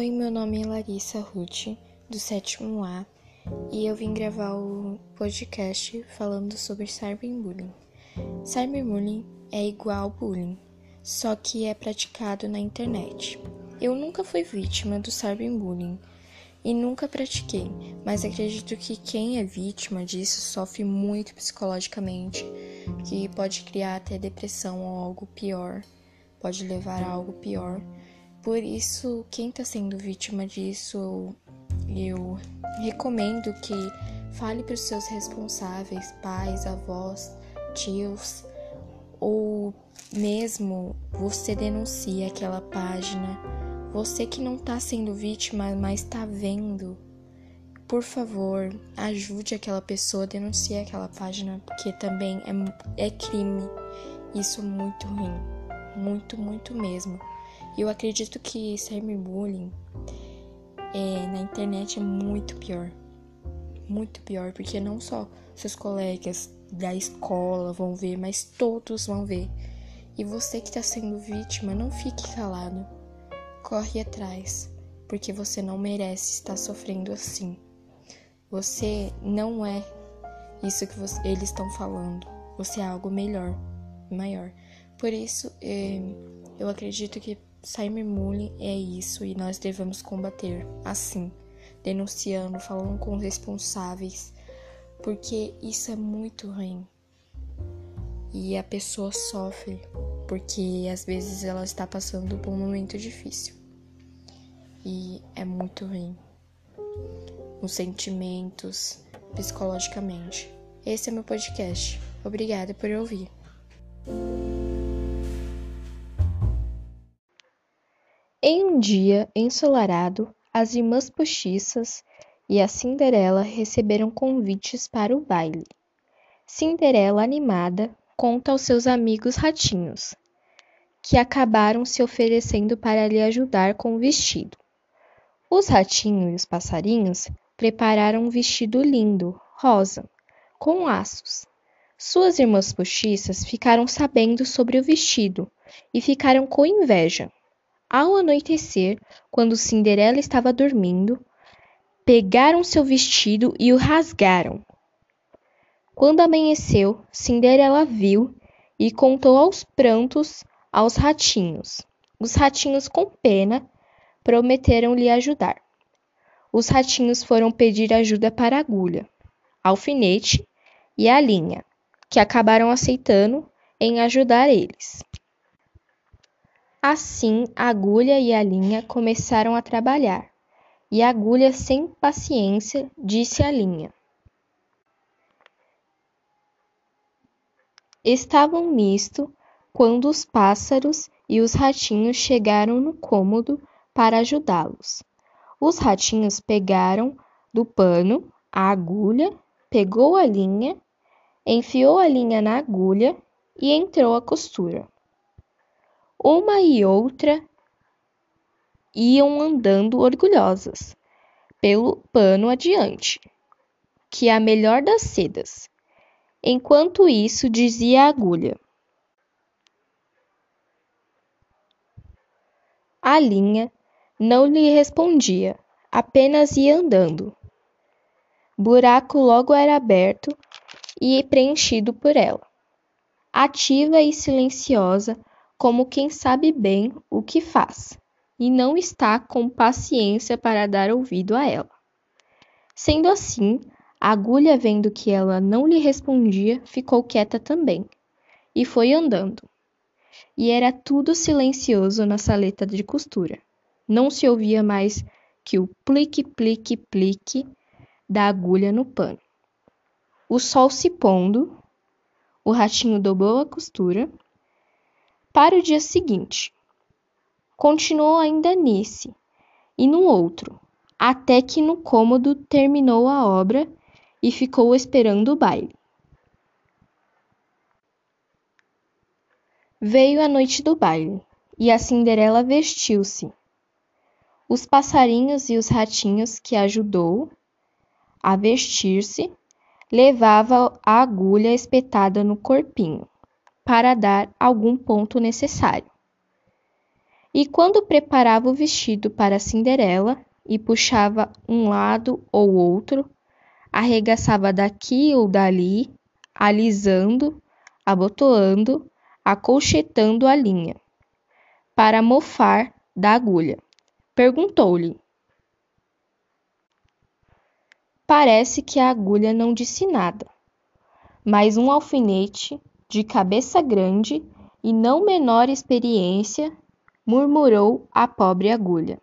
Oi, meu nome é Larissa Ruth, do sétimo A, e eu vim gravar o podcast falando sobre cyberbullying. Cyberbullying é igual bullying, só que é praticado na internet. Eu nunca fui vítima do cyberbullying e nunca pratiquei, mas acredito que quem é vítima disso sofre muito psicologicamente, que pode criar até depressão ou algo pior, pode levar a algo pior. Por isso, quem está sendo vítima disso, eu recomendo que fale para os seus responsáveis, pais, avós, tios, ou mesmo você denuncie aquela página. Você que não está sendo vítima, mas está vendo, por favor, ajude aquela pessoa, denuncie aquela página, porque também é, é crime. Isso é muito ruim, muito, muito mesmo. E eu acredito que cyberbullying é, na internet é muito pior. Muito pior, porque não só seus colegas da escola vão ver, mas todos vão ver. E você que está sendo vítima, não fique calado. Corre atrás, porque você não merece estar sofrendo assim. Você não é isso que você, eles estão falando. Você é algo melhor, maior. Por isso, é, eu acredito que cyberbullying é isso e nós devemos combater assim, denunciando, falando com os responsáveis, porque isso é muito ruim. E a pessoa sofre porque às vezes ela está passando por um momento difícil. E é muito ruim. Os sentimentos, psicologicamente. Esse é meu podcast. Obrigada por ouvir. Em um dia ensolarado, as irmãs postiças e a Cinderela receberam convites para o baile. Cinderela, animada, conta aos seus amigos ratinhos, que acabaram se oferecendo para lhe ajudar com o vestido. Os ratinhos e os passarinhos prepararam um vestido lindo, rosa, com laços. Suas irmãs postiças ficaram sabendo sobre o vestido e ficaram com inveja. Ao anoitecer, quando Cinderela estava dormindo, pegaram seu vestido e o rasgaram. Quando amanheceu, Cinderela viu e contou aos prantos aos ratinhos. Os ratinhos, com pena, prometeram lhe ajudar. Os ratinhos foram pedir ajuda para a agulha, alfinete e a linha, que acabaram aceitando em ajudar eles. Assim, a agulha e a linha começaram a trabalhar, e a agulha, sem paciência, disse à linha: Estavam nisto quando os pássaros e os ratinhos chegaram no cômodo para ajudá-los. Os ratinhos pegaram do pano a agulha, pegou a linha, enfiou a linha na agulha e entrou a costura. Uma e outra iam andando orgulhosas pelo pano adiante, que é a melhor das sedas. Enquanto isso, dizia a agulha: A linha não lhe respondia, apenas ia andando. Buraco logo era aberto e preenchido por ela. Ativa e silenciosa, como quem sabe bem o que faz e não está com paciência para dar ouvido a ela. Sendo assim, a agulha, vendo que ela não lhe respondia, ficou quieta também e foi andando. E era tudo silencioso na saleta de costura. Não se ouvia mais que o plique, plique, plique da agulha no pano. O sol se pondo, o ratinho dobrou a costura para o dia seguinte. Continuou ainda nesse e no outro, até que no cômodo terminou a obra e ficou esperando o baile. Veio a noite do baile e a Cinderela vestiu-se. Os passarinhos e os ratinhos que ajudou a vestir-se levava a agulha espetada no corpinho para dar algum ponto necessário. E quando preparava o vestido para Cinderela e puxava um lado ou outro, arregaçava daqui ou dali, alisando, abotoando, acolchetando a linha, para mofar da agulha. Perguntou-lhe: Parece que a agulha não disse nada, mas um alfinete, de cabeça grande e não menor experiência, murmurou a pobre agulha.